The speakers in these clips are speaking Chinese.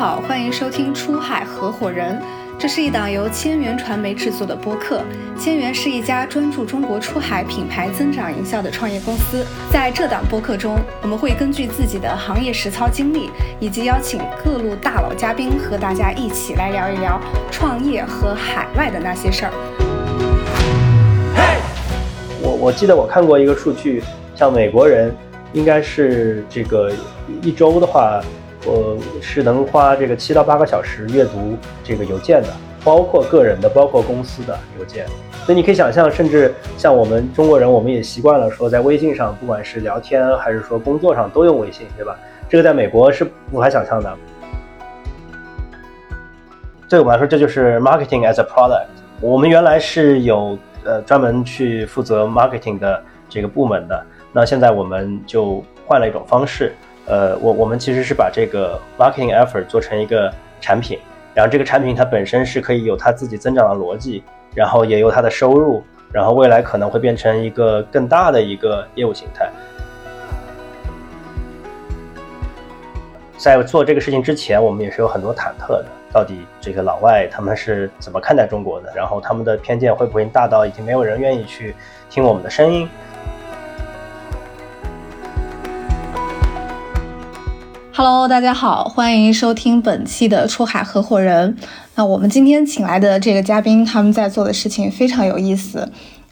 好，欢迎收听《出海合伙人》，这是一档由千源传媒制作的播客。千源是一家专注中国出海品牌增长营销的创业公司。在这档播客中，我们会根据自己的行业实操经历，以及邀请各路大佬嘉宾，和大家一起来聊一聊创业和海外的那些事儿。我我记得我看过一个数据，像美国人应该是这个一周的话。我是能花这个七到八个小时阅读这个邮件的，包括个人的，包括公司的邮件。所以你可以想象，甚至像我们中国人，我们也习惯了说在微信上，不管是聊天还是说工作上都用微信，对吧？这个在美国是无法想象的。对我们来说，这就是 marketing as a product。我们原来是有呃专门去负责 marketing 的这个部门的，那现在我们就换了一种方式。呃，我我们其实是把这个 marketing effort 做成一个产品，然后这个产品它本身是可以有它自己增长的逻辑，然后也有它的收入，然后未来可能会变成一个更大的一个业务形态。在做这个事情之前，我们也是有很多忐忑的，到底这个老外他们是怎么看待中国的？然后他们的偏见会不会大到已经没有人愿意去听我们的声音？Hello，大家好，欢迎收听本期的出海合伙人。那我们今天请来的这个嘉宾，他们在做的事情非常有意思。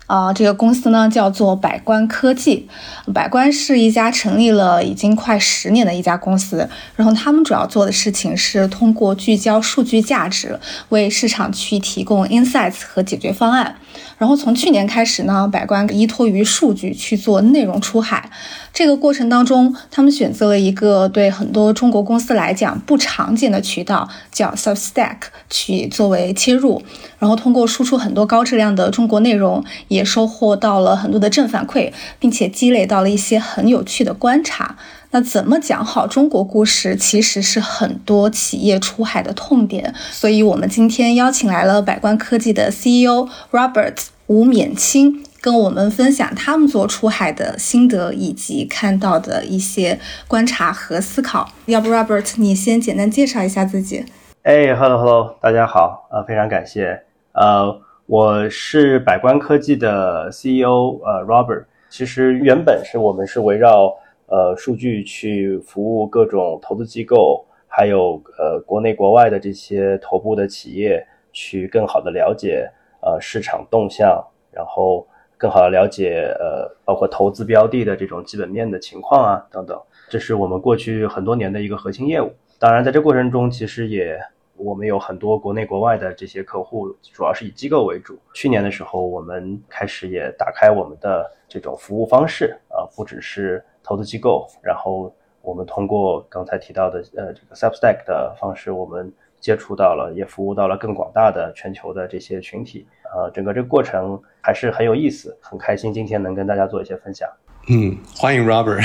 啊，这个公司呢叫做百观科技，百观是一家成立了已经快十年的一家公司。然后他们主要做的事情是通过聚焦数据价值，为市场去提供 insights 和解决方案。然后从去年开始呢，百观依托于数据去做内容出海。这个过程当中，他们选择了一个对很多中国公司来讲不常见的渠道，叫 Substack，去作为切入。然后通过输出很多高质量的中国内容，也也收获到了很多的正反馈，并且积累到了一些很有趣的观察。那怎么讲好中国故事，其实是很多企业出海的痛点。所以我们今天邀请来了百观科技的 CEO Robert 吴勉清，跟我们分享他们做出海的心得以及看到的一些观察和思考。要不 Robert，你先简单介绍一下自己？哎，Hello Hello，大家好，呃，非常感谢。呃，我是百观科技的 CEO，呃，Robert。其实原本是我们是围绕呃，数据去服务各种投资机构，还有呃国内国外的这些头部的企业，去更好的了解呃市场动向，然后更好的了解呃包括投资标的的这种基本面的情况啊等等，这是我们过去很多年的一个核心业务。当然，在这过程中，其实也我们有很多国内国外的这些客户，主要是以机构为主。去年的时候，我们开始也打开我们的这种服务方式啊，不只是。投资机构，然后我们通过刚才提到的呃这个 Substack 的方式，我们接触到了，也服务到了更广大的全球的这些群体。呃，整个这个过程还是很有意思，很开心今天能跟大家做一些分享。嗯，欢迎 Robert，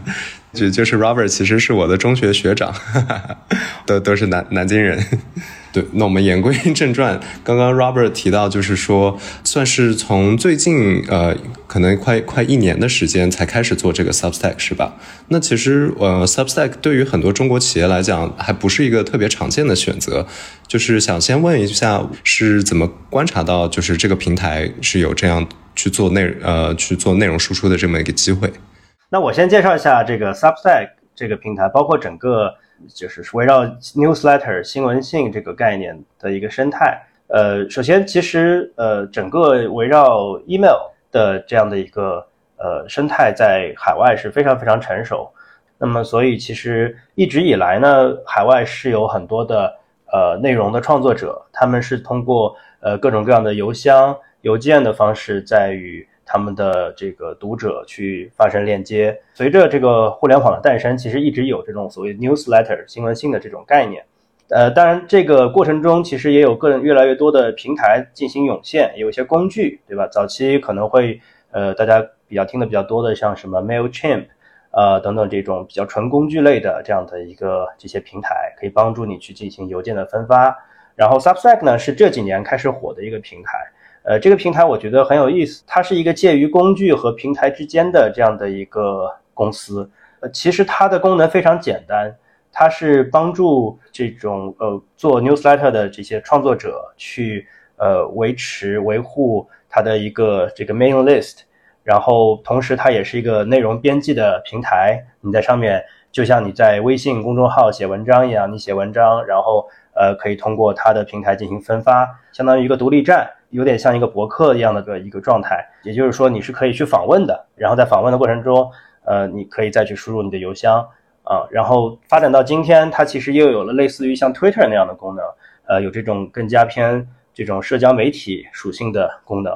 就就是 Robert，其实是我的中学学长，都都是南南京人。对，那我们言归正传。刚刚 Robert 提到，就是说，算是从最近呃，可能快快一年的时间才开始做这个 Substack，是吧？那其实呃，Substack 对于很多中国企业来讲，还不是一个特别常见的选择。就是想先问一下，是怎么观察到，就是这个平台是有这样去做内呃去做内容输出的这么一个机会？那我先介绍一下这个 Substack 这个平台，包括整个。就是围绕 newsletter 新闻信这个概念的一个生态。呃，首先，其实呃，整个围绕 email 的这样的一个呃生态，在海外是非常非常成熟。那么，所以其实一直以来呢，海外是有很多的呃内容的创作者，他们是通过呃各种各样的邮箱、邮件的方式在与。他们的这个读者去发生链接，随着这个互联网的诞生，其实一直有这种所谓 newsletter 新闻信的这种概念。呃，当然这个过程中，其实也有个人越来越多的平台进行涌现，有一些工具，对吧？早期可能会呃大家比较听的比较多的，像什么 Mailchimp，呃等等这种比较纯工具类的这样的一个这些平台，可以帮助你去进行邮件的分发。然后 Substack 呢是这几年开始火的一个平台。呃，这个平台我觉得很有意思，它是一个介于工具和平台之间的这样的一个公司。呃，其实它的功能非常简单，它是帮助这种呃做 newsletter 的这些创作者去呃维持维护它的一个这个 main list，然后同时它也是一个内容编辑的平台，你在上面就像你在微信公众号写文章一样，你写文章，然后呃可以通过它的平台进行分发，相当于一个独立站，有点像一个博客一样的个一个状态。也就是说你是可以去访问的，然后在访问的过程中，呃你可以再去输入你的邮箱。啊，然后发展到今天，它其实又有了类似于像 Twitter 那样的功能，呃，有这种更加偏这种社交媒体属性的功能。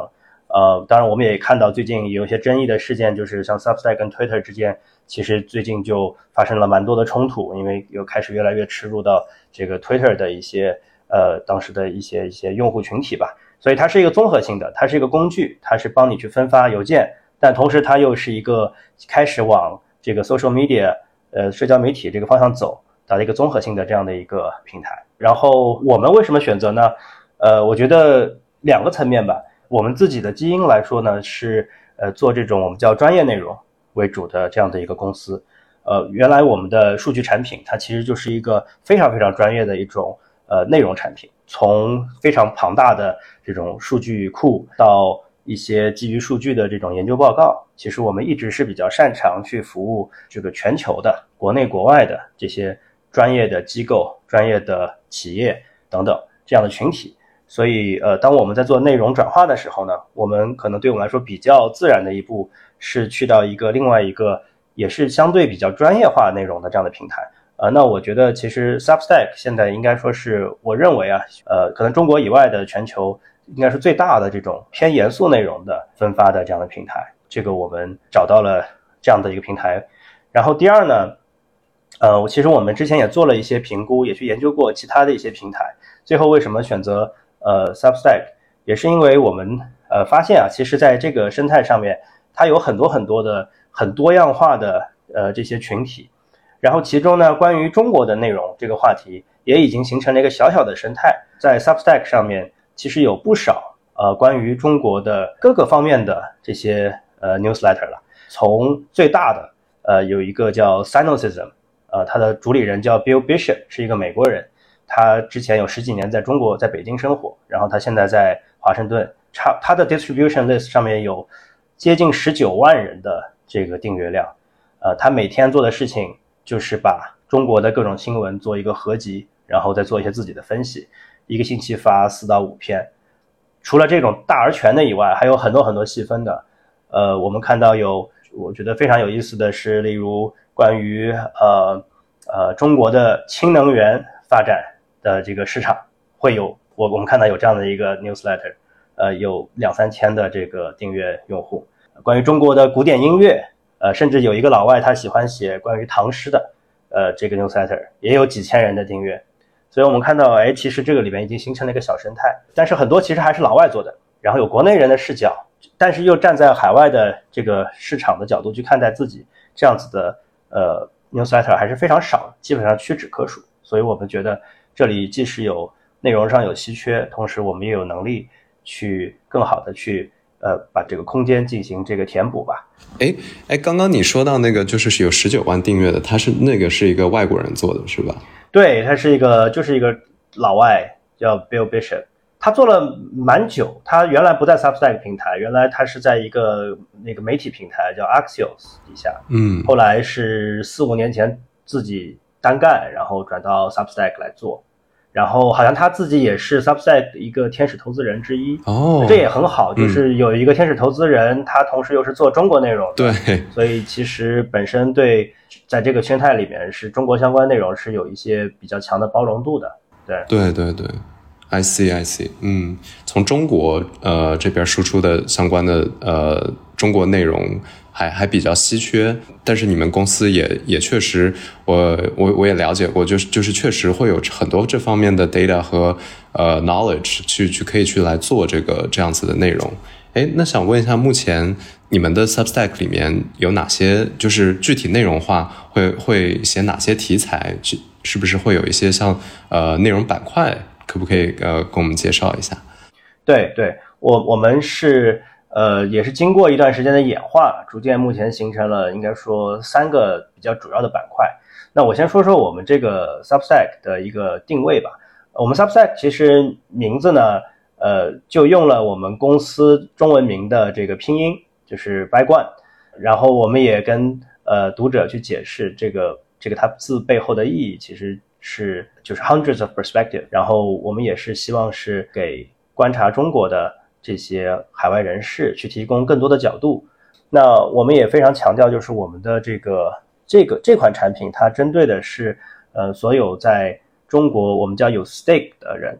呃，当然我们也看到最近有一些争议的事件，就是像 Substack 跟 Twitter 之间，其实最近就发生了蛮多的冲突，因为又开始越来越吃入到这个 Twitter 的一些呃当时的一些一些用户群体吧。所以它是一个综合性的，它是一个工具，它是帮你去分发邮件，但同时它又是一个开始往这个 social media。呃，社交媒体这个方向走，打造一个综合性的这样的一个平台。然后我们为什么选择呢？呃，我觉得两个层面吧。我们自己的基因来说呢，是呃做这种我们叫专业内容为主的这样的一个公司。呃，原来我们的数据产品它其实就是一个非常非常专业的一种呃内容产品，从非常庞大的这种数据库到。一些基于数据的这种研究报告，其实我们一直是比较擅长去服务这个全球的、国内国外的这些专业的机构、专业的企业等等这样的群体。所以，呃，当我们在做内容转化的时候呢，我们可能对我们来说比较自然的一步是去到一个另外一个也是相对比较专业化内容的这样的平台。呃，那我觉得其实 Substack 现在应该说是我认为啊，呃，可能中国以外的全球。应该是最大的这种偏严肃内容的分发的这样的平台，这个我们找到了这样的一个平台。然后第二呢，呃，其实我们之前也做了一些评估，也去研究过其他的一些平台。最后为什么选择呃 Substack，也是因为我们呃发现啊，其实在这个生态上面，它有很多很多的很多样化的呃这些群体。然后其中呢，关于中国的内容这个话题，也已经形成了一个小小的生态，在 Substack 上面。其实有不少呃关于中国的各个方面的这些呃 newsletter 了。从最大的呃有一个叫 Sinocism，呃它的主理人叫 Bill Bishop，是一个美国人。他之前有十几年在中国在北京生活，然后他现在在华盛顿。差他的 distribution list 上面有接近十九万人的这个订阅量。呃，他每天做的事情就是把中国的各种新闻做一个合集，然后再做一些自己的分析。一个星期发四到五篇，除了这种大而全的以外，还有很多很多细分的。呃，我们看到有，我觉得非常有意思的是，例如关于呃呃中国的氢能源发展的这个市场，会有我我们看到有这样的一个 newsletter，呃，有两三千的这个订阅用户。关于中国的古典音乐，呃，甚至有一个老外他喜欢写关于唐诗的，呃，这个 newsletter 也有几千人的订阅。所以我们看到，哎，其实这个里面已经形成了一个小生态，但是很多其实还是老外做的，然后有国内人的视角，但是又站在海外的这个市场的角度去看待自己，这样子的呃 newsletter 还是非常少，基本上屈指可数。所以我们觉得这里既是有内容上有稀缺，同时我们也有能力去更好的去呃把这个空间进行这个填补吧。哎哎，刚刚你说到那个就是有十九万订阅的，他是那个是一个外国人做的是吧？对他是一个，就是一个老外叫 Bill Bishop，他做了蛮久。他原来不在 Substack 平台，原来他是在一个那个媒体平台叫 Axios 底下。嗯，后来是四五年前自己单干，然后转到 Substack 来做。然后好像他自己也是 Substack 一个天使投资人之一。哦，这也很好，就是有一个天使投资人，他同时又是做中国内容，对，所以其实本身对在这个生态里面是中国相关内容是有一些比较强的包容度的，对，对对对，I see I see，嗯，从中国呃这边输出的相关的呃中国内容。还还比较稀缺，但是你们公司也也确实，我我我也了解过，就是就是确实会有很多这方面的 data 和呃 knowledge 去去可以去来做这个这样子的内容。哎，那想问一下，目前你们的 Substack 里面有哪些就是具体内容化会会写哪些题材？是是不是会有一些像呃内容板块？可不可以呃跟我们介绍一下？对对，我我们是。呃，也是经过一段时间的演化，逐渐目前形成了应该说三个比较主要的板块。那我先说说我们这个 Substack 的一个定位吧。我们 Substack 其实名字呢，呃，就用了我们公司中文名的这个拼音，就是 By Guan。然后我们也跟呃读者去解释这个这个它字背后的意义，其实是就是 hundreds of perspective。然后我们也是希望是给观察中国的这些海外人士去提供更多的角度。那我们也非常强调，就是我们的这个这个这款产品，它针对的是呃所有在中国我们叫有 stake 的人，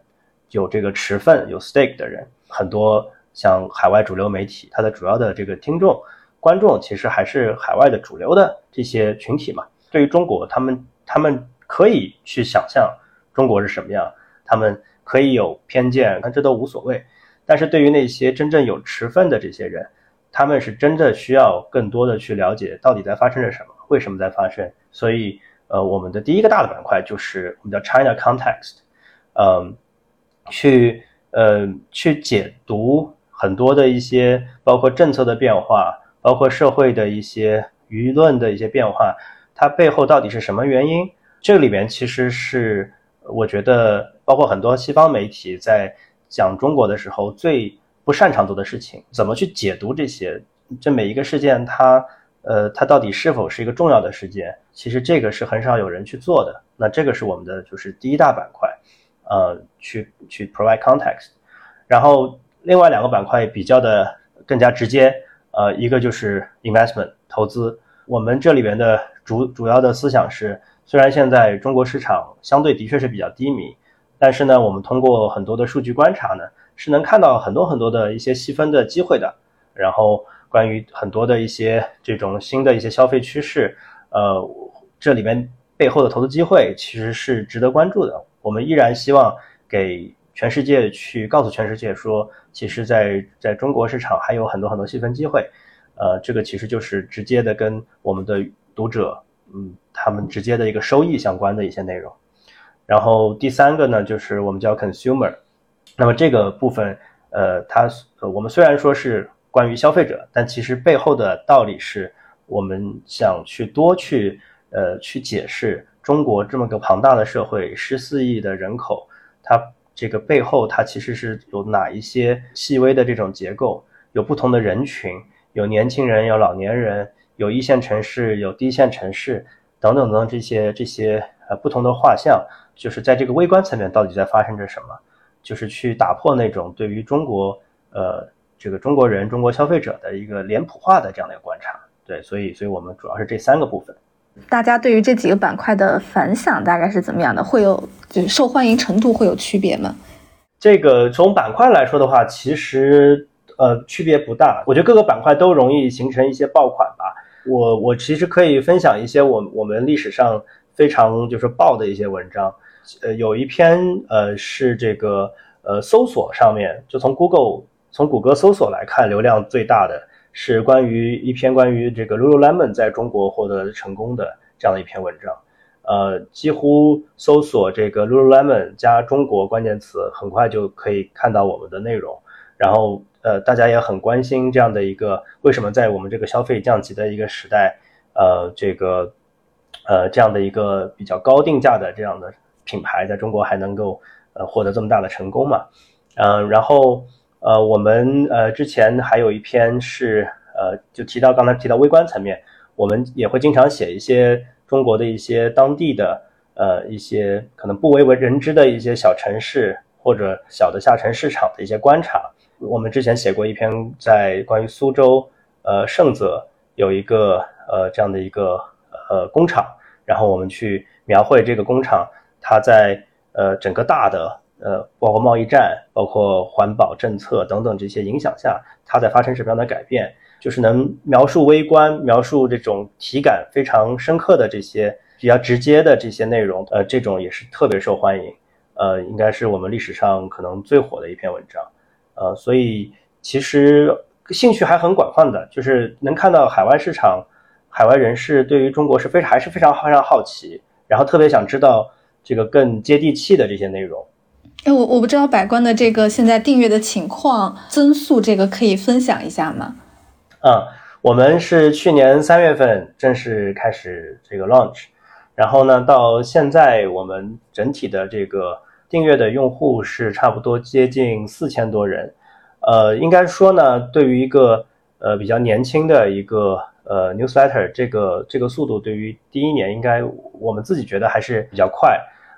有这个持份有 stake 的人，很多像海外主流媒体，它的主要的这个听众观众其实还是海外的主流的这些群体嘛。对于中国，他们他们可以去想象中国是什么样，他们可以有偏见，但这都无所谓。但是对于那些真正有持份的这些人，他们是真的需要更多的去了解到底在发生着什么，为什么在发生。所以。呃，我们的第一个大的板块就是我们叫 China Context，嗯，去呃去解读很多的一些包括政策的变化，包括社会的一些舆论的一些变化，它背后到底是什么原因？这里面其实是我觉得，包括很多西方媒体在讲中国的时候最不擅长做的事情，怎么去解读这些？这每一个事件它。呃，它到底是否是一个重要的事件？其实这个是很少有人去做的。那这个是我们的就是第一大板块，呃，去去 provide context。然后另外两个板块比较的更加直接，呃，一个就是 investment 投资。我们这里边的主主要的思想是，虽然现在中国市场相对的确是比较低迷，但是呢，我们通过很多的数据观察呢，是能看到很多很多的一些细分的机会的。然后。关于很多的一些这种新的一些消费趋势，呃，这里面背后的投资机会其实是值得关注的。我们依然希望给全世界去告诉全世界说，其实，在在中国市场还有很多很多细分机会。呃，这个其实就是直接的跟我们的读者，嗯，他们直接的一个收益相关的一些内容。然后第三个呢，就是我们叫 consumer。那么这个部分，呃，它呃我们虽然说是。关于消费者，但其实背后的道理是我们想去多去呃去解释中国这么个庞大的社会，十四亿的人口，它这个背后它其实是有哪一些细微的这种结构，有不同的人群，有年轻人，有老年人，有一线城市，有低线城市等等等这些这些呃不同的画像，就是在这个微观层面到底在发生着什么，就是去打破那种对于中国呃。这个中国人、中国消费者的一个脸谱化的这样的一个观察，对，所以，所以我们主要是这三个部分。大家对于这几个板块的反响大概是怎么样的？会有就是受欢迎程度会有区别吗？这个从板块来说的话，其实呃区别不大。我觉得各个板块都容易形成一些爆款吧。我我其实可以分享一些我我们历史上非常就是爆的一些文章。呃，有一篇呃是这个呃搜索上面就从 Google。从谷歌搜索来看，流量最大的是关于一篇关于这个 Lululemon 在中国获得成功的这样的一篇文章。呃，几乎搜索这个 Lululemon 加中国关键词，很快就可以看到我们的内容。然后，呃，大家也很关心这样的一个为什么在我们这个消费降级的一个时代，呃，这个呃这样的一个比较高定价的这样的品牌在中国还能够呃获得这么大的成功嘛？嗯，然后。呃，我们呃之前还有一篇是呃，就提到刚才提到微观层面，我们也会经常写一些中国的一些当地的呃一些可能不为为人知的一些小城市或者小的下沉市场的一些观察。我们之前写过一篇在关于苏州呃盛泽有一个呃这样的一个呃工厂，然后我们去描绘这个工厂它在呃整个大的。呃，包括贸易战，包括环保政策等等这些影响下，它在发生什么样的改变？就是能描述微观、描述这种体感非常深刻的这些比较直接的这些内容，呃，这种也是特别受欢迎。呃，应该是我们历史上可能最火的一篇文章。呃，所以其实兴趣还很广泛的，就是能看到海外市场、海外人士对于中国是非常还是非常非常好奇，然后特别想知道这个更接地气的这些内容。哎，我我不知道百官的这个现在订阅的情况增速，这个可以分享一下吗？嗯，我们是去年三月份正式开始这个 launch，然后呢，到现在我们整体的这个订阅的用户是差不多接近四千多人。呃，应该说呢，对于一个呃比较年轻的一个呃 newsletter，这个这个速度对于第一年应该我们自己觉得还是比较快。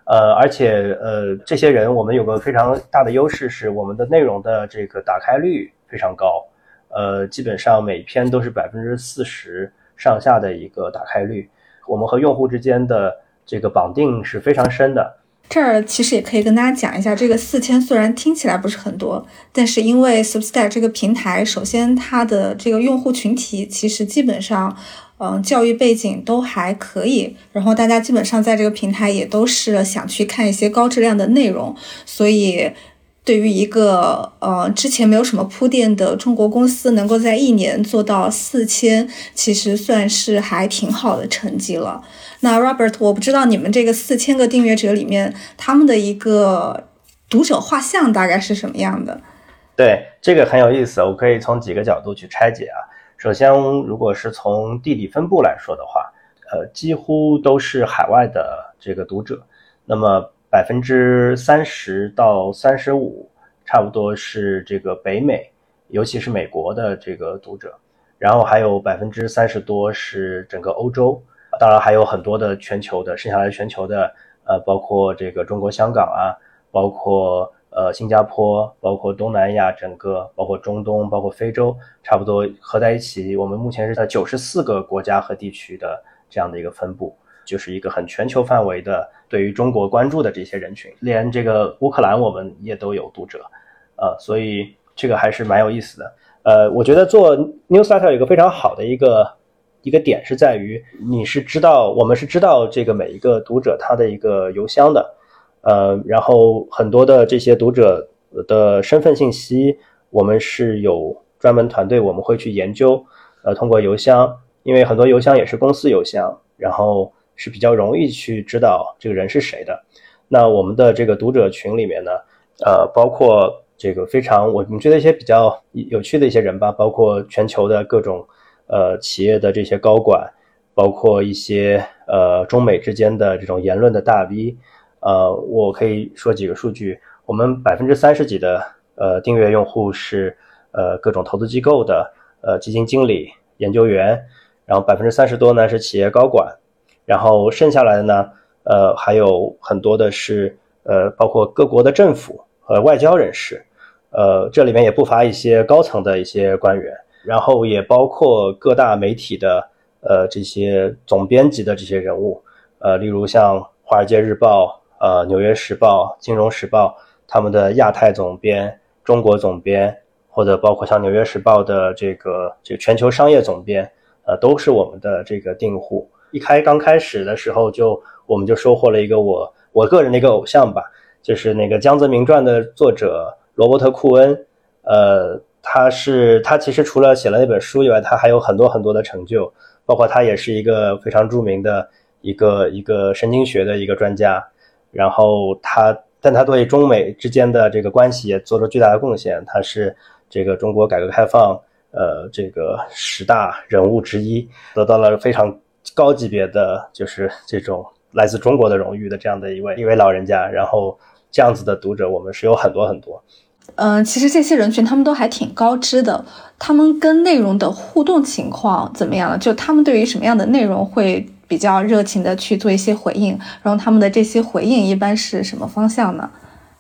呃，而且呃，这些人我们有个非常大的优势是我们的内容的这个打开率非常高。呃，基本上每篇都是百分之四十上下的一个打开率。我们和用户之间的这个绑定是非常深的。这儿其实也可以跟大家讲一下，这个四千虽然听起来不是很多，但是因为 Substack 这个平台，首先它的这个用户群体其实基本上，嗯，教育背景都还可以，然后大家基本上在这个平台也都是想去看一些高质量的内容，所以。对于一个呃之前没有什么铺垫的中国公司，能够在一年做到四千，其实算是还挺好的成绩了。那 Robert，我不知道你们这个四千个订阅者里面，他们的一个读者画像大概是什么样的？对，这个很有意思，我可以从几个角度去拆解啊。首先，如果是从地理分布来说的话，呃，几乎都是海外的这个读者，那么。百分之三十到三十五，差不多是这个北美，尤其是美国的这个读者，然后还有百分之三十多是整个欧洲，当然还有很多的全球的，剩下来全球的，呃，包括这个中国香港啊，包括呃新加坡，包括东南亚整个，包括中东，包括非洲，差不多合在一起，我们目前是在九十四个国家和地区的这样的一个分布。就是一个很全球范围的对于中国关注的这些人群，连这个乌克兰我们也都有读者，呃，所以这个还是蛮有意思的。呃，我觉得做 newsletter 有一个非常好的一个一个点是在于，你是知道我们是知道这个每一个读者他的一个邮箱的，呃，然后很多的这些读者的身份信息，我们是有专门团队我们会去研究，呃，通过邮箱，因为很多邮箱也是公司邮箱，然后。是比较容易去知道这个人是谁的。那我们的这个读者群里面呢，呃，包括这个非常我们觉得一些比较有趣的一些人吧，包括全球的各种呃企业的这些高管，包括一些呃中美之间的这种言论的大 V。呃，我可以说几个数据，我们百分之三十几的呃订阅用户是呃各种投资机构的呃基金经理、研究员，然后百分之三十多呢是企业高管。然后剩下来的呢，呃，还有很多的是，呃，包括各国的政府和外交人士，呃，这里面也不乏一些高层的一些官员，然后也包括各大媒体的，呃，这些总编辑的这些人物，呃，例如像《华尔街日报》、呃，《纽约时报》、《金融时报》他们的亚太总编、中国总编，或者包括像《纽约时报》的这个这个全球商业总编，呃，都是我们的这个订户。一开刚开始的时候，就我们就收获了一个我我个人的一个偶像吧，就是那个《江泽民传》的作者罗伯特·库恩。呃，他是他其实除了写了那本书以外，他还有很多很多的成就，包括他也是一个非常著名的一个一个神经学的一个专家。然后他，但他对中美之间的这个关系也做出巨大的贡献。他是这个中国改革开放呃这个十大人物之一，得到了非常。高级别的就是这种来自中国的荣誉的这样的一位一位老人家，然后这样子的读者我们是有很多很多。嗯，其实这些人群他们都还挺高知的，他们跟内容的互动情况怎么样了？就他们对于什么样的内容会比较热情的去做一些回应，然后他们的这些回应一般是什么方向呢？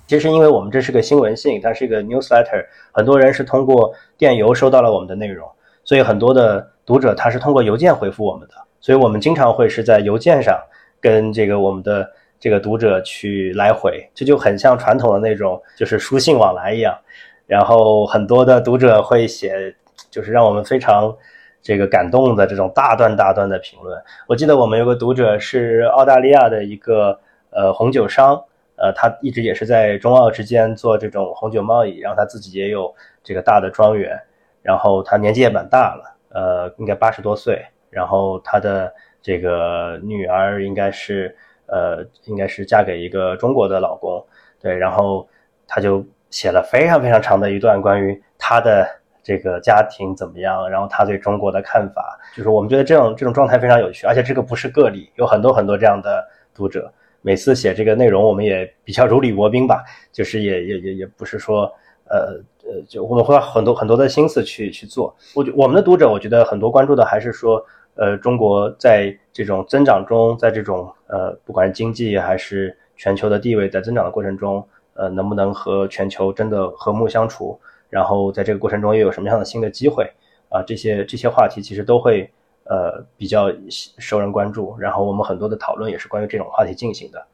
其实因为我们这是个新闻信，它是一个 newsletter，很多人是通过电邮收到了我们的内容，所以很多的读者他是通过邮件回复我们的。所以我们经常会是在邮件上跟这个我们的这个读者去来回，这就很像传统的那种就是书信往来一样。然后很多的读者会写，就是让我们非常这个感动的这种大段大段的评论。我记得我们有个读者是澳大利亚的一个呃红酒商，呃，他一直也是在中澳之间做这种红酒贸易，然后他自己也有这个大的庄园，然后他年纪也蛮大了，呃，应该八十多岁。然后他的这个女儿应该是，呃，应该是嫁给一个中国的老公，对。然后他就写了非常非常长的一段关于他的这个家庭怎么样，然后他对中国的看法，就是我们觉得这种这种状态非常有趣，而且这个不是个例，有很多很多这样的读者。每次写这个内容，我们也比较如履薄冰吧，就是也也也也不是说，呃呃，就我们会花很多很多的心思去去做。我觉我们的读者，我觉得很多关注的还是说，呃，中国在这种增长中，在这种呃，不管是经济还是全球的地位在增长的过程中，呃，能不能和全球真的和睦相处？然后在这个过程中又有什么样的新的机会？啊，这些这些话题其实都会。呃，比较受人关注，然后我们很多的讨论也是关于这种话题进行的。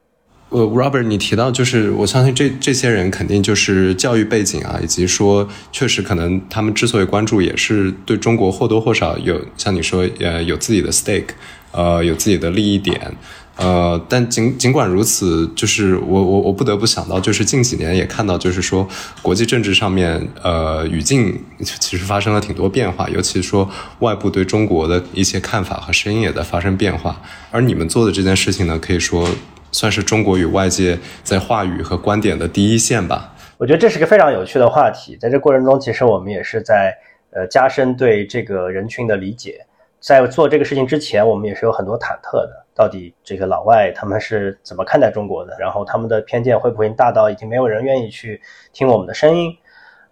呃，Robert，你提到就是我相信这这些人肯定就是教育背景啊，以及说确实可能他们之所以关注，也是对中国或多或少有像你说呃有自己的 stake，呃有自己的利益点。呃，但尽尽管如此，就是我我我不得不想到，就是近几年也看到，就是说国际政治上面，呃，语境其实发生了挺多变化，尤其说外部对中国的一些看法和声音也在发生变化。而你们做的这件事情呢，可以说算是中国与外界在话语和观点的第一线吧。我觉得这是个非常有趣的话题，在这过程中，其实我们也是在呃加深对这个人群的理解。在做这个事情之前，我们也是有很多忐忑的。到底这个老外他们是怎么看待中国的？然后他们的偏见会不会大到已经没有人愿意去听我们的声音？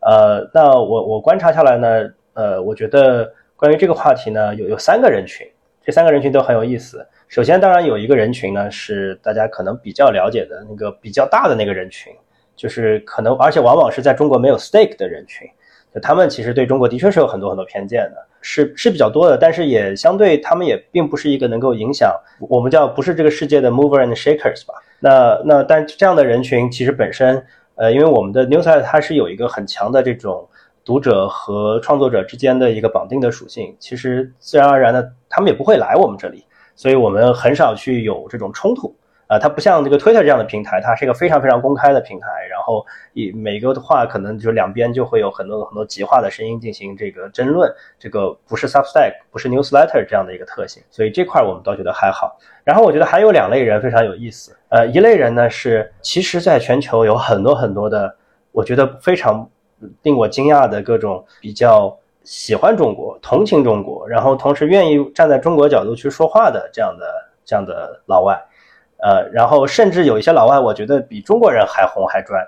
呃，那我我观察下来呢，呃，我觉得关于这个话题呢，有有三个人群，这三个人群都很有意思。首先，当然有一个人群呢是大家可能比较了解的那个比较大的那个人群，就是可能而且往往是在中国没有 stake 的人群，就他们其实对中国的确是有很多很多偏见的。是是比较多的，但是也相对他们也并不是一个能够影响我们叫不是这个世界的 mover and shakers 吧？那那但这样的人群其实本身，呃，因为我们的 newsletter 它是有一个很强的这种读者和创作者之间的一个绑定的属性，其实自然而然的他们也不会来我们这里，所以我们很少去有这种冲突。啊，它不像这个 Twitter 这样的平台，它是一个非常非常公开的平台，然后以每个的话可能就两边就会有很多很多极化的声音进行这个争论，这个不是 Substack，不是 Newsletter 这样的一个特性，所以这块我们倒觉得还好。然后我觉得还有两类人非常有意思，呃，一类人呢是其实在全球有很多很多的，我觉得非常令我惊讶的各种比较喜欢中国、同情中国，然后同时愿意站在中国角度去说话的这样的这样的老外。呃，然后甚至有一些老外，我觉得比中国人还红还专，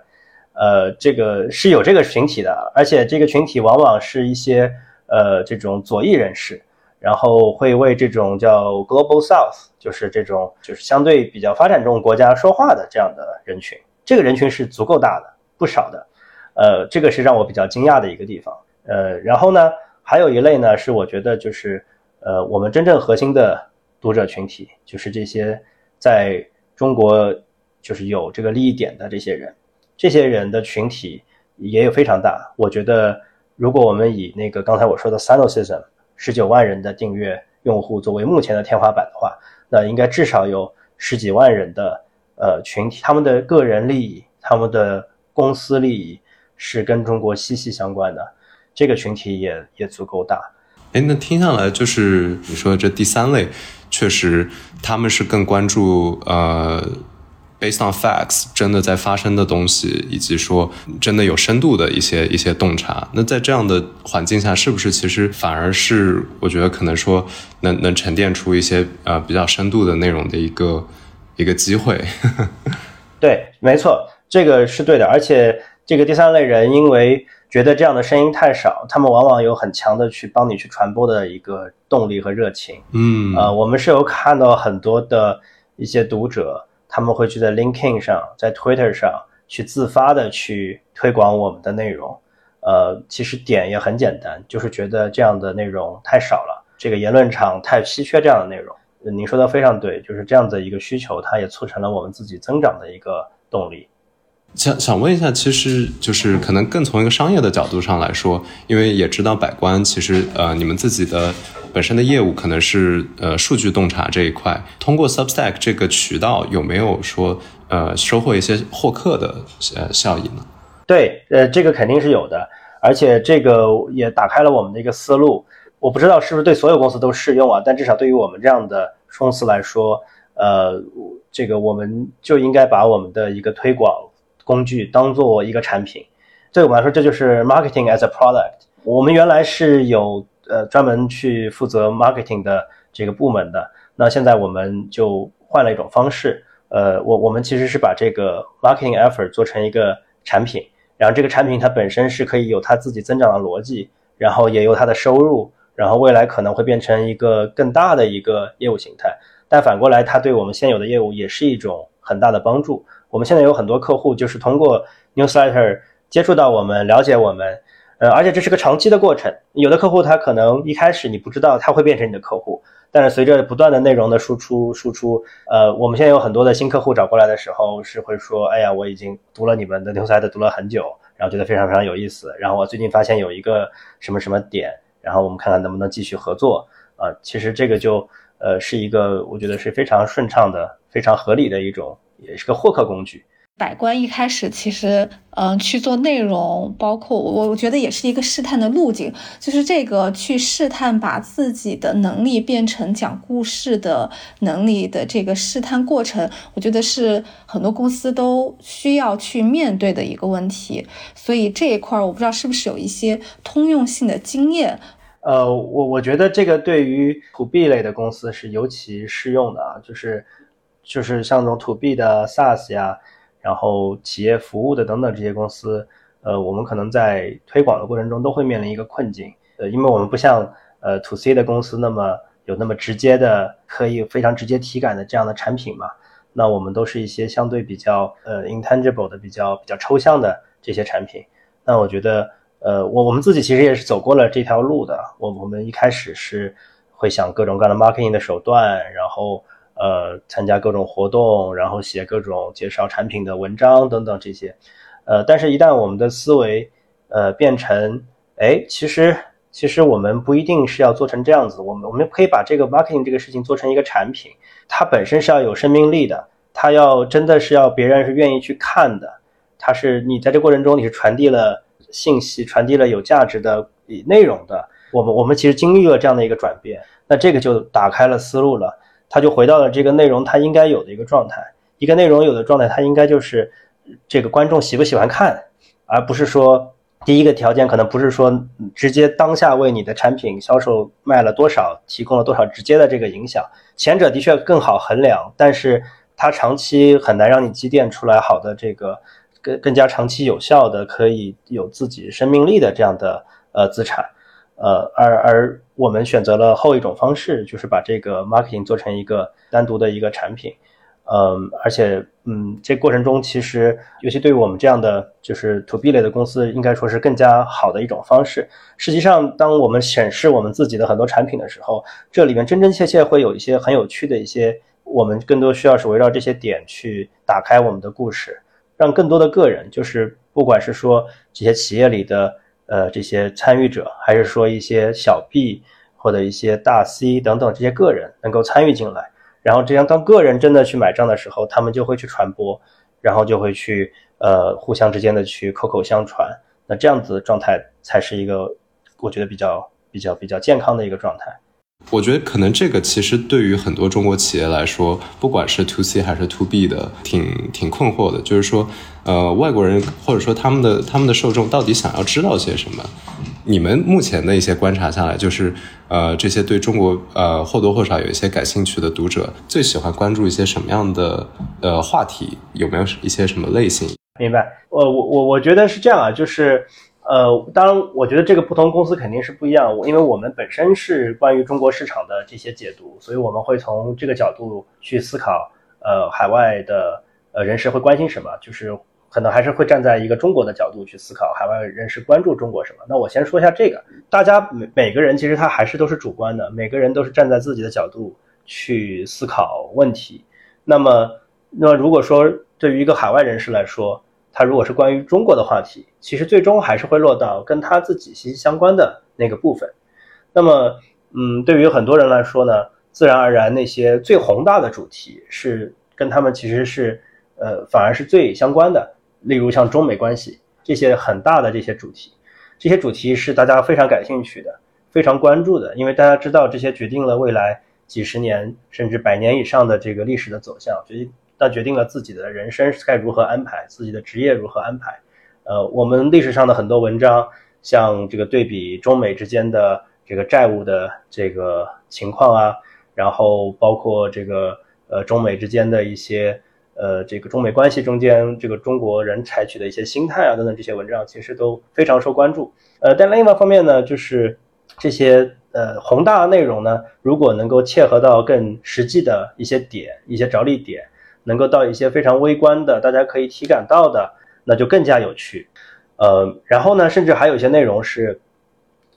呃，这个是有这个群体的，而且这个群体往往是一些呃这种左翼人士，然后会为这种叫 Global South，就是这种就是相对比较发展中国家说话的这样的人群，这个人群是足够大的，不少的，呃，这个是让我比较惊讶的一个地方，呃，然后呢，还有一类呢是我觉得就是呃我们真正核心的读者群体，就是这些。在中国，就是有这个利益点的这些人，这些人的群体也有非常大。我觉得，如果我们以那个刚才我说的 s a n o s y s m 十九万人的订阅用户作为目前的天花板的话，那应该至少有十几万人的呃群体，他们的个人利益、他们的公司利益是跟中国息息相关的，这个群体也也足够大。哎，那听下来就是你说这第三类。确实，他们是更关注呃，based on facts，真的在发生的东西，以及说真的有深度的一些一些洞察。那在这样的环境下，是不是其实反而是我觉得可能说能能沉淀出一些呃比较深度的内容的一个一个机会？对，没错，这个是对的。而且这个第三类人，因为觉得这样的声音太少，他们往往有很强的去帮你去传播的一个动力和热情。嗯，呃，我们是有看到很多的一些读者，他们会去在 LinkedIn 上，在 Twitter 上去自发的去推广我们的内容。呃，其实点也很简单，就是觉得这样的内容太少了，这个言论场太稀缺这样的内容。您说的非常对，就是这样的一个需求，它也促成了我们自己增长的一个动力。想想问一下，其实就是可能更从一个商业的角度上来说，因为也知道百官其实呃你们自己的本身的业务可能是呃数据洞察这一块，通过 Substack 这个渠道有没有说呃收获一些获客的呃效益呢？对，呃这个肯定是有的，而且这个也打开了我们的一个思路。我不知道是不是对所有公司都适用啊，但至少对于我们这样的公司来说，呃这个我们就应该把我们的一个推广。工具当做一个产品，对我们来说，这就是 marketing as a product。我们原来是有呃专门去负责 marketing 的这个部门的，那现在我们就换了一种方式，呃，我我们其实是把这个 marketing effort 做成一个产品，然后这个产品它本身是可以有它自己增长的逻辑，然后也有它的收入，然后未来可能会变成一个更大的一个业务形态。但反过来，它对我们现有的业务也是一种很大的帮助。我们现在有很多客户就是通过 newsletter 接触到我们，了解我们，呃，而且这是个长期的过程。有的客户他可能一开始你不知道他会变成你的客户，但是随着不断的内容的输出输出，呃，我们现在有很多的新客户找过来的时候是会说，哎呀，我已经读了你们的 newsletter 读了很久，然后觉得非常非常有意思，然后我最近发现有一个什么什么点，然后我们看看能不能继续合作啊。其实这个就。呃，是一个我觉得是非常顺畅的、非常合理的一种，也是个获客工具。百官一开始其实，嗯，去做内容，包括我，我觉得也是一个试探的路径，就是这个去试探把自己的能力变成讲故事的能力的这个试探过程，我觉得是很多公司都需要去面对的一个问题。所以这一块儿，我不知道是不是有一些通用性的经验。呃，我我觉得这个对于 to B 类的公司是尤其适用的啊，就是就是像这种 to B 的 SaaS 呀，然后企业服务的等等这些公司，呃，我们可能在推广的过程中都会面临一个困境，呃，因为我们不像呃 to C 的公司那么有那么直接的可以非常直接体感的这样的产品嘛，那我们都是一些相对比较呃 intangible 的比较比较抽象的这些产品，那我觉得。呃，我我们自己其实也是走过了这条路的。我我们一开始是会想各种各样的 marketing 的手段，然后呃参加各种活动，然后写各种介绍产品的文章等等这些。呃，但是，一旦我们的思维呃变成，哎，其实其实我们不一定是要做成这样子。我们我们可以把这个 marketing 这个事情做成一个产品，它本身是要有生命力的，它要真的是要别人是愿意去看的，它是你在这过程中你是传递了。信息传递了有价值的内容的，我们我们其实经历了这样的一个转变，那这个就打开了思路了，它就回到了这个内容它应该有的一个状态，一个内容有的状态，它应该就是这个观众喜不喜欢看，而不是说第一个条件可能不是说直接当下为你的产品销售卖了多少，提供了多少直接的这个影响，前者的确更好衡量，但是它长期很难让你积淀出来好的这个。更更加长期有效的，可以有自己生命力的这样的呃资产，呃，而而我们选择了后一种方式，就是把这个 marketing 做成一个单独的一个产品，嗯，而且嗯，这过程中其实尤其对于我们这样的就是 to B 类的公司，应该说是更加好的一种方式。实际上，当我们显示我们自己的很多产品的时候，这里面真真切切会有一些很有趣的一些，我们更多需要是围绕这些点去打开我们的故事。让更多的个人，就是不管是说这些企业里的呃这些参与者，还是说一些小 B 或者一些大 C 等等这些个人能够参与进来，然后这样当个人真的去买账的时候，他们就会去传播，然后就会去呃互相之间的去口口相传，那这样子状态才是一个我觉得比较比较比较健康的一个状态。我觉得可能这个其实对于很多中国企业来说，不管是 to C 还是 to B 的，挺挺困惑的。就是说，呃，外国人或者说他们的他们的受众到底想要知道些什么？你们目前的一些观察下来，就是呃，这些对中国呃或多或少有一些感兴趣的读者，最喜欢关注一些什么样的呃话题？有没有一些什么类型？明白。我我我我觉得是这样啊，就是。呃，当然，我觉得这个不同公司肯定是不一样。因为我们本身是关于中国市场的这些解读，所以我们会从这个角度去思考。呃，海外的呃人士会关心什么？就是可能还是会站在一个中国的角度去思考海外人士关注中国什么。那我先说一下这个，大家每每个人其实他还是都是主观的，每个人都是站在自己的角度去思考问题。那么，那如果说对于一个海外人士来说，他如果是关于中国的话题，其实最终还是会落到跟他自己息息相关的那个部分。那么，嗯，对于很多人来说呢，自然而然那些最宏大的主题是跟他们其实是，呃，反而是最相关的。例如像中美关系这些很大的这些主题，这些主题是大家非常感兴趣的、非常关注的，因为大家知道这些决定了未来几十年甚至百年以上的这个历史的走向，决定。那决定了自己的人生该如何安排，自己的职业如何安排。呃，我们历史上的很多文章像这个对比中美之间的这个债务的这个情况啊，然后包括这个呃中美之间的一些呃这个中美关系中间这个中国人采取的一些心态啊等等这些文章，其实都非常受关注。呃，但另外一方面呢，就是这些呃宏大的内容呢，如果能够切合到更实际的一些点、一些着力点，能够到一些非常微观的，大家可以体感到的，那就更加有趣。呃，然后呢，甚至还有一些内容是，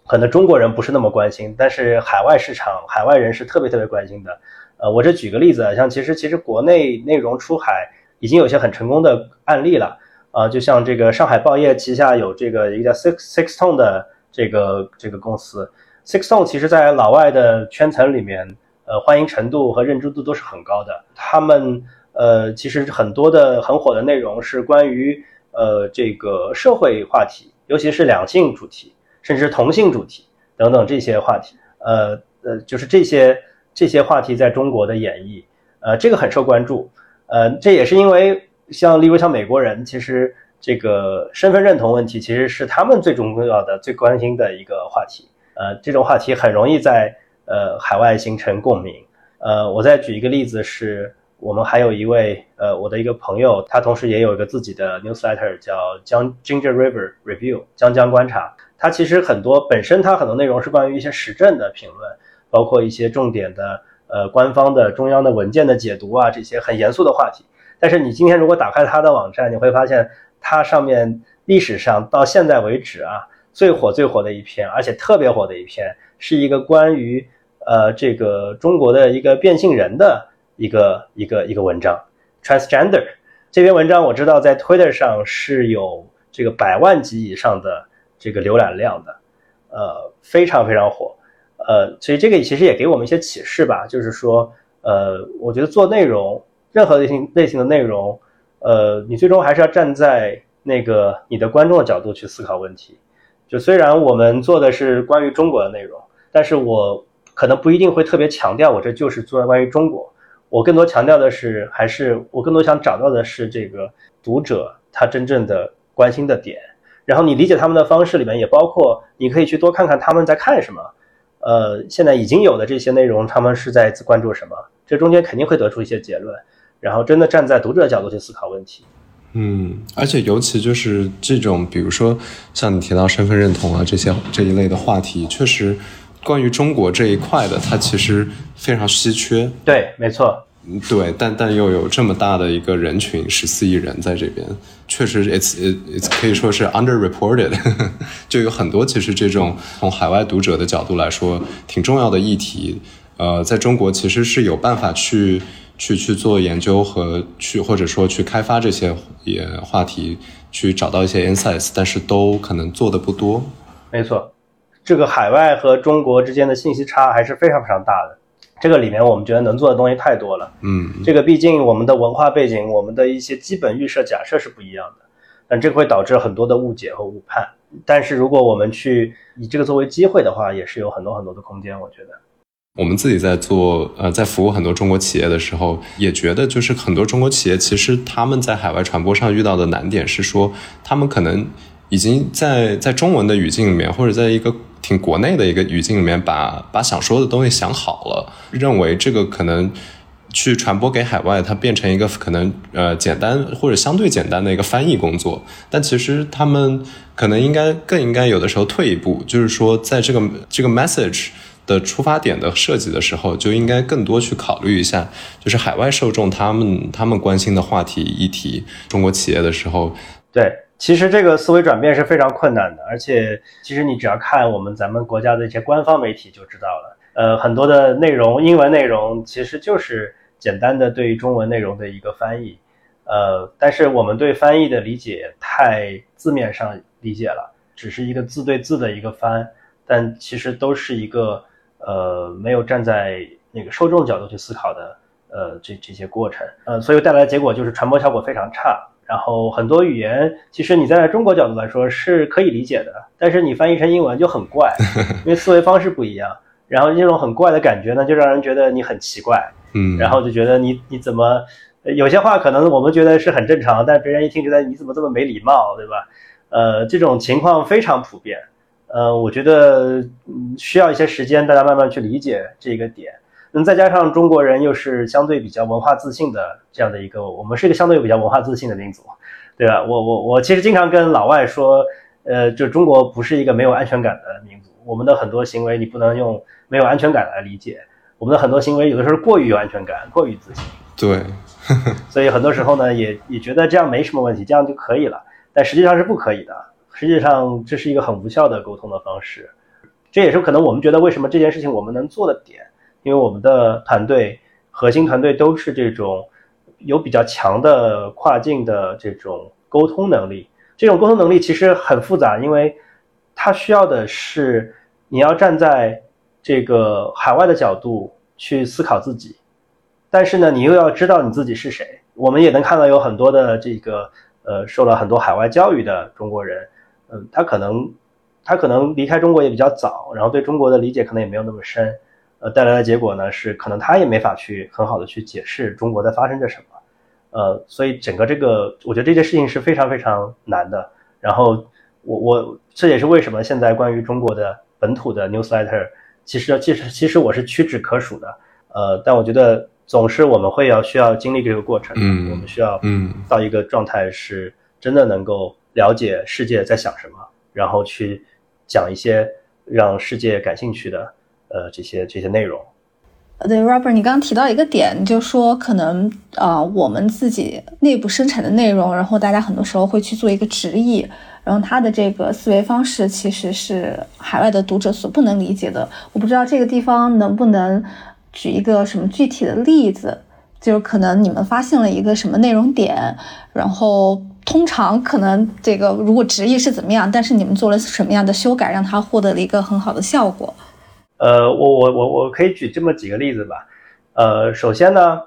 可能中国人不是那么关心，但是海外市场、海外人士特别特别关心的。呃，我这举个例子啊，像其实其实国内内容出海已经有些很成功的案例了啊，就像这个上海报业旗下有这个一个叫 Six Six Tone 的这个这个公司，Six Tone 其实在老外的圈层里面，呃，欢迎程度和认知度都是很高的。他们呃，其实很多的很火的内容是关于。呃，这个社会话题，尤其是两性主题，甚至同性主题等等这些话题，呃呃，就是这些这些话题在中国的演绎，呃，这个很受关注，呃，这也是因为像例如像美国人，其实这个身份认同问题其实是他们最重要的、最关心的一个话题，呃，这种话题很容易在呃海外形成共鸣，呃，我再举一个例子是。我们还有一位呃，我的一个朋友，他同时也有一个自己的 newsletter，叫江 Ginger River Review 江江观察。他其实很多本身他很多内容是关于一些时政的评论，包括一些重点的呃官方的中央的文件的解读啊，这些很严肃的话题。但是你今天如果打开他的网站，你会发现他上面历史上到现在为止啊最火最火的一篇，而且特别火的一篇，是一个关于呃这个中国的一个变性人的。一个一个一个文章，transgender 这篇文章我知道在 Twitter 上是有这个百万级以上的这个浏览量的，呃，非常非常火，呃，所以这个其实也给我们一些启示吧，就是说，呃，我觉得做内容，任何类型类型的内容，呃，你最终还是要站在那个你的观众的角度去思考问题。就虽然我们做的是关于中国的内容，但是我可能不一定会特别强调我这就是做关于中国。我更多强调的是，还是我更多想找到的是这个读者他真正的关心的点。然后你理解他们的方式里面也包括，你可以去多看看他们在看什么，呃，现在已经有的这些内容，他们是在关注什么，这中间肯定会得出一些结论。然后真的站在读者角度去思考问题。嗯，而且尤其就是这种，比如说像你提到身份认同啊这些这一类的话题，确实。关于中国这一块的，它其实非常稀缺。对，没错。对，但但又有这么大的一个人群，十四亿人在这边，确实，it's it's 可以说是 underreported，就有很多其实这种从海外读者的角度来说挺重要的议题，呃，在中国其实是有办法去去去做研究和去或者说去开发这些也话题，去找到一些 insights，但是都可能做的不多。没错。这个海外和中国之间的信息差还是非常非常大的，这个里面我们觉得能做的东西太多了。嗯，这个毕竟我们的文化背景、我们的一些基本预设假设是不一样的，但这个会导致很多的误解和误判。但是如果我们去以这个作为机会的话，也是有很多很多的空间。我觉得，我们自己在做呃，在服务很多中国企业的时候，也觉得就是很多中国企业其实他们在海外传播上遇到的难点是说，他们可能已经在在中文的语境里面或者在一个挺国内的一个语境里面，把把想说的东西想好了，认为这个可能去传播给海外，它变成一个可能呃简单或者相对简单的一个翻译工作。但其实他们可能应该更应该有的时候退一步，就是说在这个这个 message 的出发点的设计的时候，就应该更多去考虑一下，就是海外受众他们他们关心的话题议题，中国企业的时候，对。其实这个思维转变是非常困难的，而且其实你只要看我们咱们国家的一些官方媒体就知道了。呃，很多的内容，英文内容其实就是简单的对中文内容的一个翻译。呃，但是我们对翻译的理解太字面上理解了，只是一个字对字的一个翻，但其实都是一个呃没有站在那个受众角度去思考的呃这这些过程。呃，所以带来的结果就是传播效果非常差。然后很多语言，其实你在中国角度来说是可以理解的，但是你翻译成英文就很怪，因为思维方式不一样。然后这种很怪的感觉呢，就让人觉得你很奇怪，嗯，然后就觉得你你怎么有些话可能我们觉得是很正常，但别人一听觉得你怎么这么没礼貌，对吧？呃，这种情况非常普遍。呃，我觉得需要一些时间，大家慢慢去理解这个点。那再加上中国人又是相对比较文化自信的这样的一个，我们是一个相对比较文化自信的民族，对吧？我我我其实经常跟老外说，呃，就中国不是一个没有安全感的民族，我们的很多行为你不能用没有安全感来理解，我们的很多行为有的时候过于有安全感，过于自信。对，所以很多时候呢，也也觉得这样没什么问题，这样就可以了，但实际上是不可以的。实际上这是一个很无效的沟通的方式，这也是可能我们觉得为什么这件事情我们能做的点，因为我们的团队核心团队都是这种有比较强的跨境的这种沟通能力。这种沟通能力其实很复杂，因为它需要的是你要站在这个海外的角度去思考自己。但是呢，你又要知道你自己是谁。我们也能看到有很多的这个呃，受了很多海外教育的中国人，嗯，他可能他可能离开中国也比较早，然后对中国的理解可能也没有那么深，呃，带来的结果呢是可能他也没法去很好的去解释中国在发生着什么，呃，所以整个这个我觉得这件事情是非常非常难的。然后我我这也是为什么现在关于中国的本土的 newsletter，其实其实其实我是屈指可数的，呃，但我觉得。总是我们会要需要经历这个过程，嗯，我们需要嗯到一个状态，是真的能够了解世界在想什么，然后去讲一些让世界感兴趣的呃这些这些内容。对，Robert，你刚刚提到一个点，就说可能啊我们自己内部生产的内容，然后大家很多时候会去做一个直译，然后他的这个思维方式其实是海外的读者所不能理解的。我不知道这个地方能不能。举一个什么具体的例子，就是可能你们发现了一个什么内容点，然后通常可能这个如果直译是怎么样，但是你们做了什么样的修改，让它获得了一个很好的效果。呃，我我我我可以举这么几个例子吧。呃，首先呢，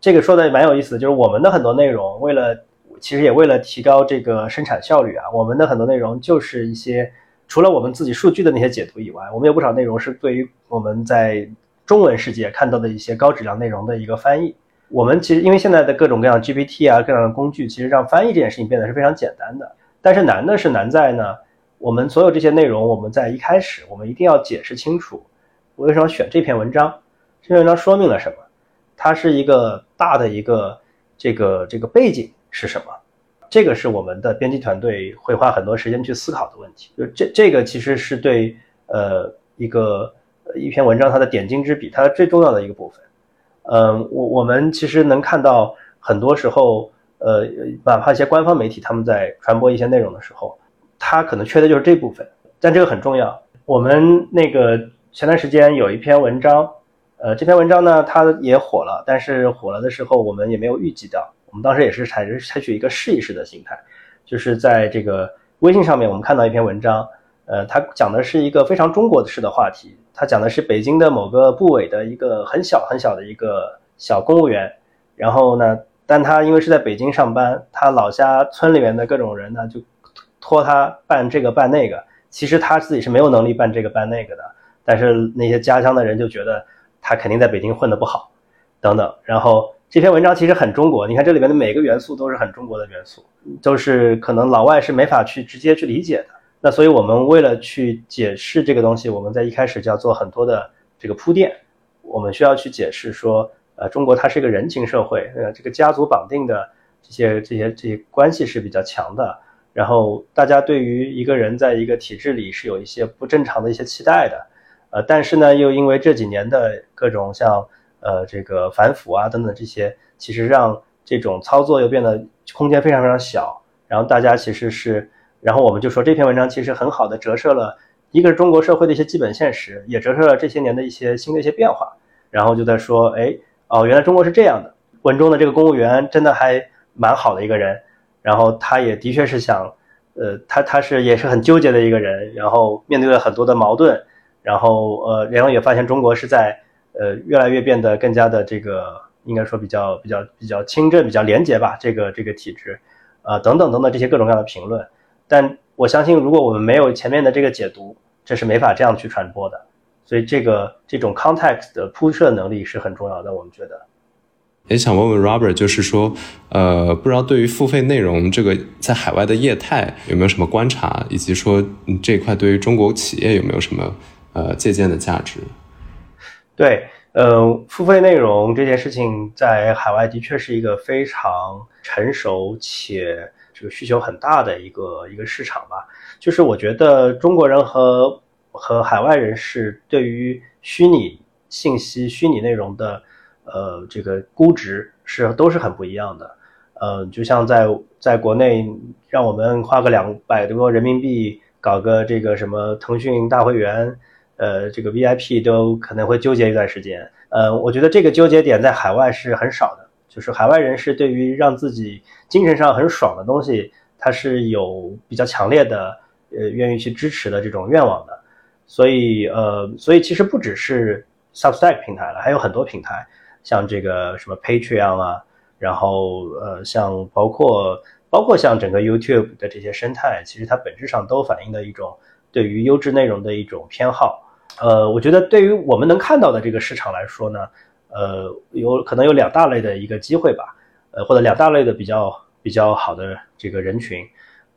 这个说的蛮有意思的，就是我们的很多内容，为了其实也为了提高这个生产效率啊，我们的很多内容就是一些除了我们自己数据的那些解读以外，我们有不少内容是对于我们在中文世界看到的一些高质量内容的一个翻译，我们其实因为现在的各种各样 GPT 啊，各样的工具，其实让翻译这件事情变得是非常简单的。但是难的是难在呢，我们所有这些内容，我们在一开始我们一定要解释清楚，我为什么选这篇文章，这篇文章说明了什么，它是一个大的一个这个这个背景是什么，这个是我们的编辑团队会花很多时间去思考的问题。就这这个其实是对呃一个。一篇文章它的点睛之笔，它最重要的一个部分。嗯，我我们其实能看到很多时候，呃，哪怕一些官方媒体他们在传播一些内容的时候，它可能缺的就是这部分，但这个很重要。我们那个前段时间有一篇文章，呃，这篇文章呢它也火了，但是火了的时候我们也没有预计到，我们当时也是采采取一个试一试的心态，就是在这个微信上面我们看到一篇文章。呃，它讲的是一个非常中国式的话题。它讲的是北京的某个部委的一个很小很小的一个小公务员。然后呢，但他因为是在北京上班，他老家村里面的各种人呢就托他办这个办那个。其实他自己是没有能力办这个办那个的。但是那些家乡的人就觉得他肯定在北京混得不好，等等。然后这篇文章其实很中国，你看这里面的每个元素都是很中国的元素，都是可能老外是没法去直接去理解的。那所以，我们为了去解释这个东西，我们在一开始就要做很多的这个铺垫。我们需要去解释说，呃，中国它是一个人情社会，呃，这个家族绑定的这些这些这些关系是比较强的。然后，大家对于一个人在一个体制里是有一些不正常的一些期待的，呃，但是呢，又因为这几年的各种像呃这个反腐啊等等这些，其实让这种操作又变得空间非常非常小。然后大家其实是。然后我们就说这篇文章其实很好的折射了一个是中国社会的一些基本现实，也折射了这些年的一些新的一些变化。然后就在说，哎，哦，原来中国是这样的。文中的这个公务员真的还蛮好的一个人，然后他也的确是想，呃，他他是也是很纠结的一个人，然后面对了很多的矛盾，然后呃，然后也发现中国是在呃越来越变得更加的这个应该说比较比较比较清正、比较廉洁吧，这个这个体制，呃，等等等等这些各种各样的评论。但我相信，如果我们没有前面的这个解读，这是没法这样去传播的。所以，这个这种 context 的铺设能力是很重要的。我们觉得，也想问问 Robert，就是说，呃，不知道对于付费内容这个在海外的业态有没有什么观察，以及说这一块对于中国企业有没有什么呃借鉴的价值？对，呃，付费内容这件事情在海外的确是一个非常成熟且这个需求很大的一个一个市场吧。就是我觉得中国人和和海外人士对于虚拟信息、虚拟内容的。呃，这个估值是都是很不一样的。呃，就像在在国内，让我们花个两百多人民币搞个这个什么腾讯大会员，呃，这个 VIP 都可能会纠结一段时间。呃，我觉得这个纠结点在海外是很少的，就是海外人士对于让自己精神上很爽的东西，他是有比较强烈的呃愿意去支持的这种愿望的。所以呃，所以其实不只是 Substack 平台了，还有很多平台。像这个什么 Patreon 啊，然后呃，像包括包括像整个 YouTube 的这些生态，其实它本质上都反映的一种对于优质内容的一种偏好。呃，我觉得对于我们能看到的这个市场来说呢，呃，有可能有两大类的一个机会吧，呃，或者两大类的比较比较好的这个人群。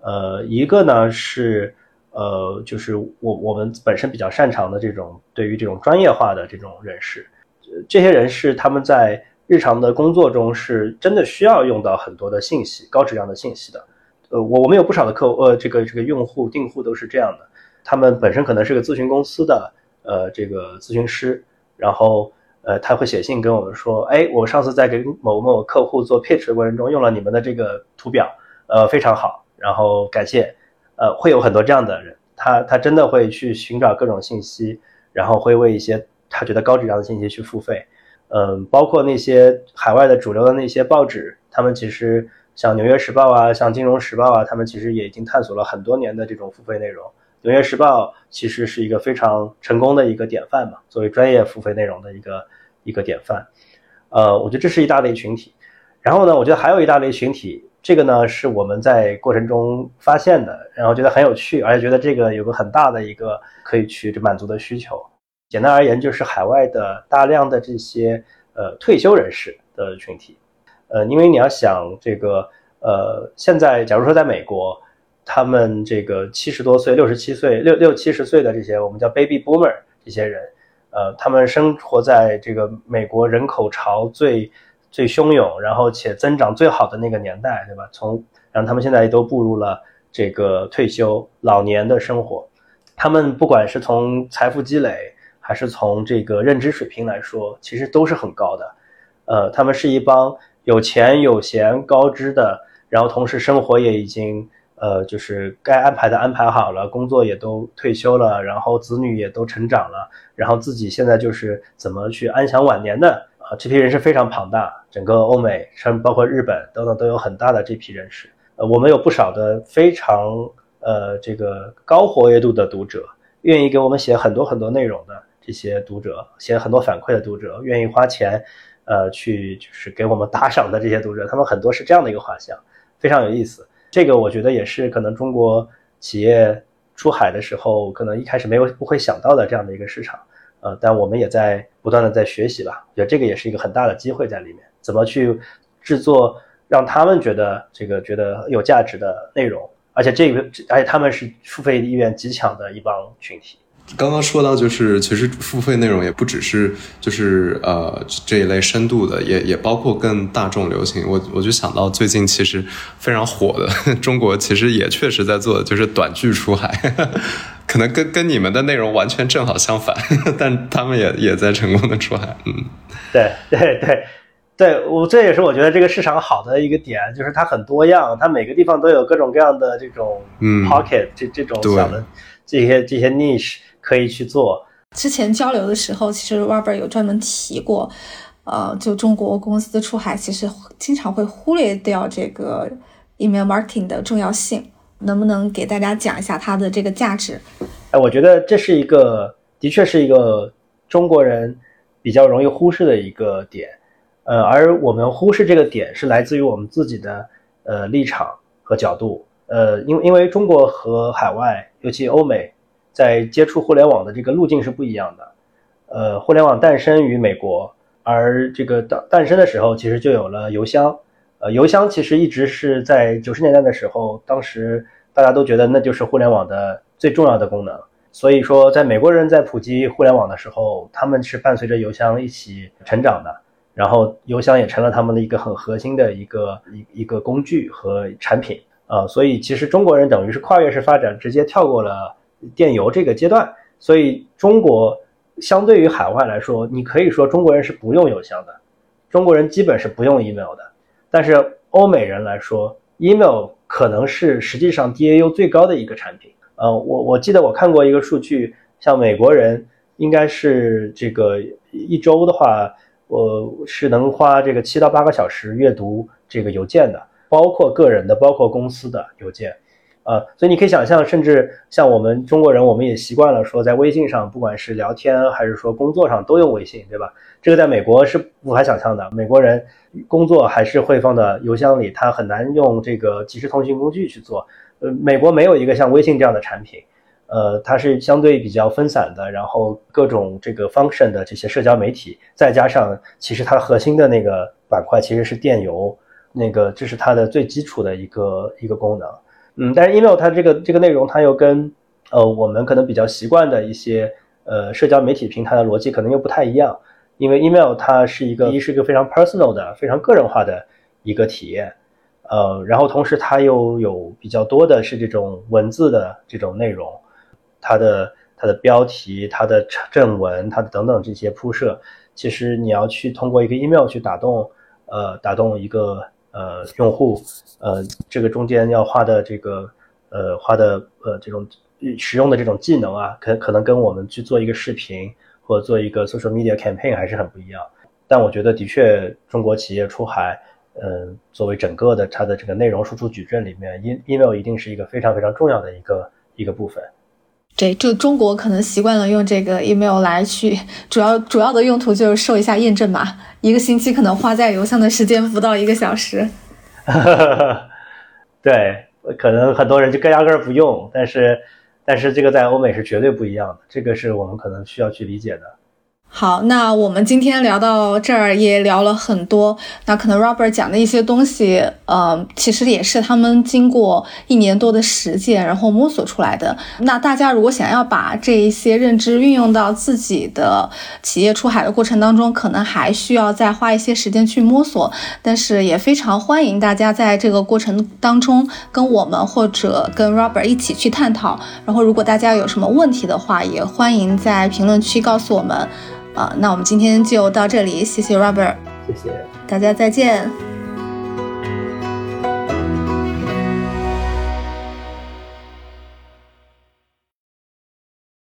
呃，一个呢是呃，就是我我们本身比较擅长的这种对于这种专业化的这种人士。这些人是他们在日常的工作中是真的需要用到很多的信息，高质量的信息的。呃，我我们有不少的客呃，这个这个用户订户都是这样的。他们本身可能是个咨询公司的呃这个咨询师，然后呃他会写信跟我们说，哎，我上次在给某某客户做 pitch 的过程中用了你们的这个图表，呃非常好，然后感谢。呃，会有很多这样的人，他他真的会去寻找各种信息，然后会为一些。他觉得高质量的信息去付费，嗯，包括那些海外的主流的那些报纸，他们其实像《纽约时报》啊，像《金融时报》啊，他们其实也已经探索了很多年的这种付费内容。《纽约时报》其实是一个非常成功的一个典范嘛，作为专业付费内容的一个一个典范。呃，我觉得这是一大类群体。然后呢，我觉得还有一大类群体，这个呢是我们在过程中发现的，然后觉得很有趣，而且觉得这个有个很大的一个可以去满足的需求。简单而言，就是海外的大量的这些呃退休人士的群体，呃，因为你要想这个呃，现在假如说在美国，他们这个七十多岁、六十七岁、六六七十岁的这些我们叫 baby boomer 这些人，呃，他们生活在这个美国人口潮最最汹涌，然后且增长最好的那个年代，对吧？从然后他们现在都步入了这个退休老年的生活，他们不管是从财富积累。还是从这个认知水平来说，其实都是很高的。呃，他们是一帮有钱有闲、高知的，然后同时生活也已经呃，就是该安排的安排好了，工作也都退休了，然后子女也都成长了，然后自己现在就是怎么去安享晚年的啊？这批人是非常庞大，整个欧美，甚至包括日本等等，都有很大的这批人士。呃，我们有不少的非常呃这个高活跃度的读者，愿意给我们写很多很多内容的。这些读者写很多反馈的读者，愿意花钱，呃，去就是给我们打赏的这些读者，他们很多是这样的一个画像，非常有意思。这个我觉得也是可能中国企业出海的时候，可能一开始没有不会想到的这样的一个市场，呃，但我们也在不断的在学习吧。我觉得这个也是一个很大的机会在里面，怎么去制作让他们觉得这个觉得有价值的内容，而且这个而且他们是付费意愿极强的一帮群体。刚刚说到，就是其实付费内容也不只是就是呃这一类深度的，也也包括更大众流行。我我就想到最近其实非常火的 中国，其实也确实在做，就是短剧出海，可能跟跟你们的内容完全正好相反，但他们也也在成功的出海。嗯，对对对对，我这也是我觉得这个市场好的一个点，就是它很多样，它每个地方都有各种各样的这种 pocket 这这种小的这些这些 niche。可以去做。之前交流的时候，其实 Robert 有专门提过，呃，就中国公司出海，其实经常会忽略掉这个 email marketing 的重要性。能不能给大家讲一下它的这个价值？哎，我觉得这是一个，的确是一个中国人比较容易忽视的一个点。呃，而我们忽视这个点，是来自于我们自己的呃立场和角度。呃，因为因为中国和海外，尤其欧美。在接触互联网的这个路径是不一样的，呃，互联网诞生于美国，而这个诞诞生的时候，其实就有了邮箱。呃，邮箱其实一直是在九十年代的时候，当时大家都觉得那就是互联网的最重要的功能。所以说，在美国人在普及互联网的时候，他们是伴随着邮箱一起成长的。然后，邮箱也成了他们的一个很核心的一个一一个工具和产品。啊，所以其实中国人等于是跨越式发展，直接跳过了电邮这个阶段。所以中国相对于海外来说，你可以说中国人是不用邮箱的，中国人基本是不用 email 的。但是欧美人来说，email 可能是实际上 DAU 最高的一个产品。呃，我我记得我看过一个数据，像美国人应该是这个一周的话，我是能花这个七到八个小时阅读这个邮件的。包括个人的，包括公司的邮件，呃，所以你可以想象，甚至像我们中国人，我们也习惯了说，在微信上，不管是聊天还是说工作上，都用微信，对吧？这个在美国是无法想象的，美国人工作还是会放到邮箱里，他很难用这个即时通讯工具去做。呃，美国没有一个像微信这样的产品，呃，它是相对比较分散的，然后各种这个 function 的这些社交媒体，再加上其实它核心的那个板块其实是电邮。那个这是它的最基础的一个一个功能，嗯，但是 email 它这个这个内容它又跟呃我们可能比较习惯的一些呃社交媒体平台的逻辑可能又不太一样，因为 email 它是一个一是一个非常 personal 的非常个人化的一个体验，呃，然后同时它又有比较多的是这种文字的这种内容，它的它的标题、它的正文、它的等等这些铺设，其实你要去通过一个 email 去打动呃打动一个。呃，用户，呃，这个中间要花的这个，呃，花的呃这种使用的这种技能啊，可可能跟我们去做一个视频或者做一个 social media campaign 还是很不一样。但我觉得，的确，中国企业出海，嗯，作为整个的它的这个内容输出矩阵里面，e email 一定是一个非常非常重要的一个一个部分。对，就中国可能习惯了用这个 email 来去，主要主要的用途就是收一下验证码，一个星期可能花在邮箱的时间不到一个小时。对，可能很多人就根压根儿不用，但是但是这个在欧美是绝对不一样的，这个是我们可能需要去理解的。好，那我们今天聊到这儿也聊了很多。那可能 Robert 讲的一些东西，呃，其实也是他们经过一年多的实践，然后摸索出来的。那大家如果想要把这一些认知运用到自己的企业出海的过程当中，可能还需要再花一些时间去摸索。但是也非常欢迎大家在这个过程当中跟我们或者跟 Robert 一起去探讨。然后如果大家有什么问题的话，也欢迎在评论区告诉我们。啊，那我们今天就到这里，谢谢 Robert，谢谢大家，再见。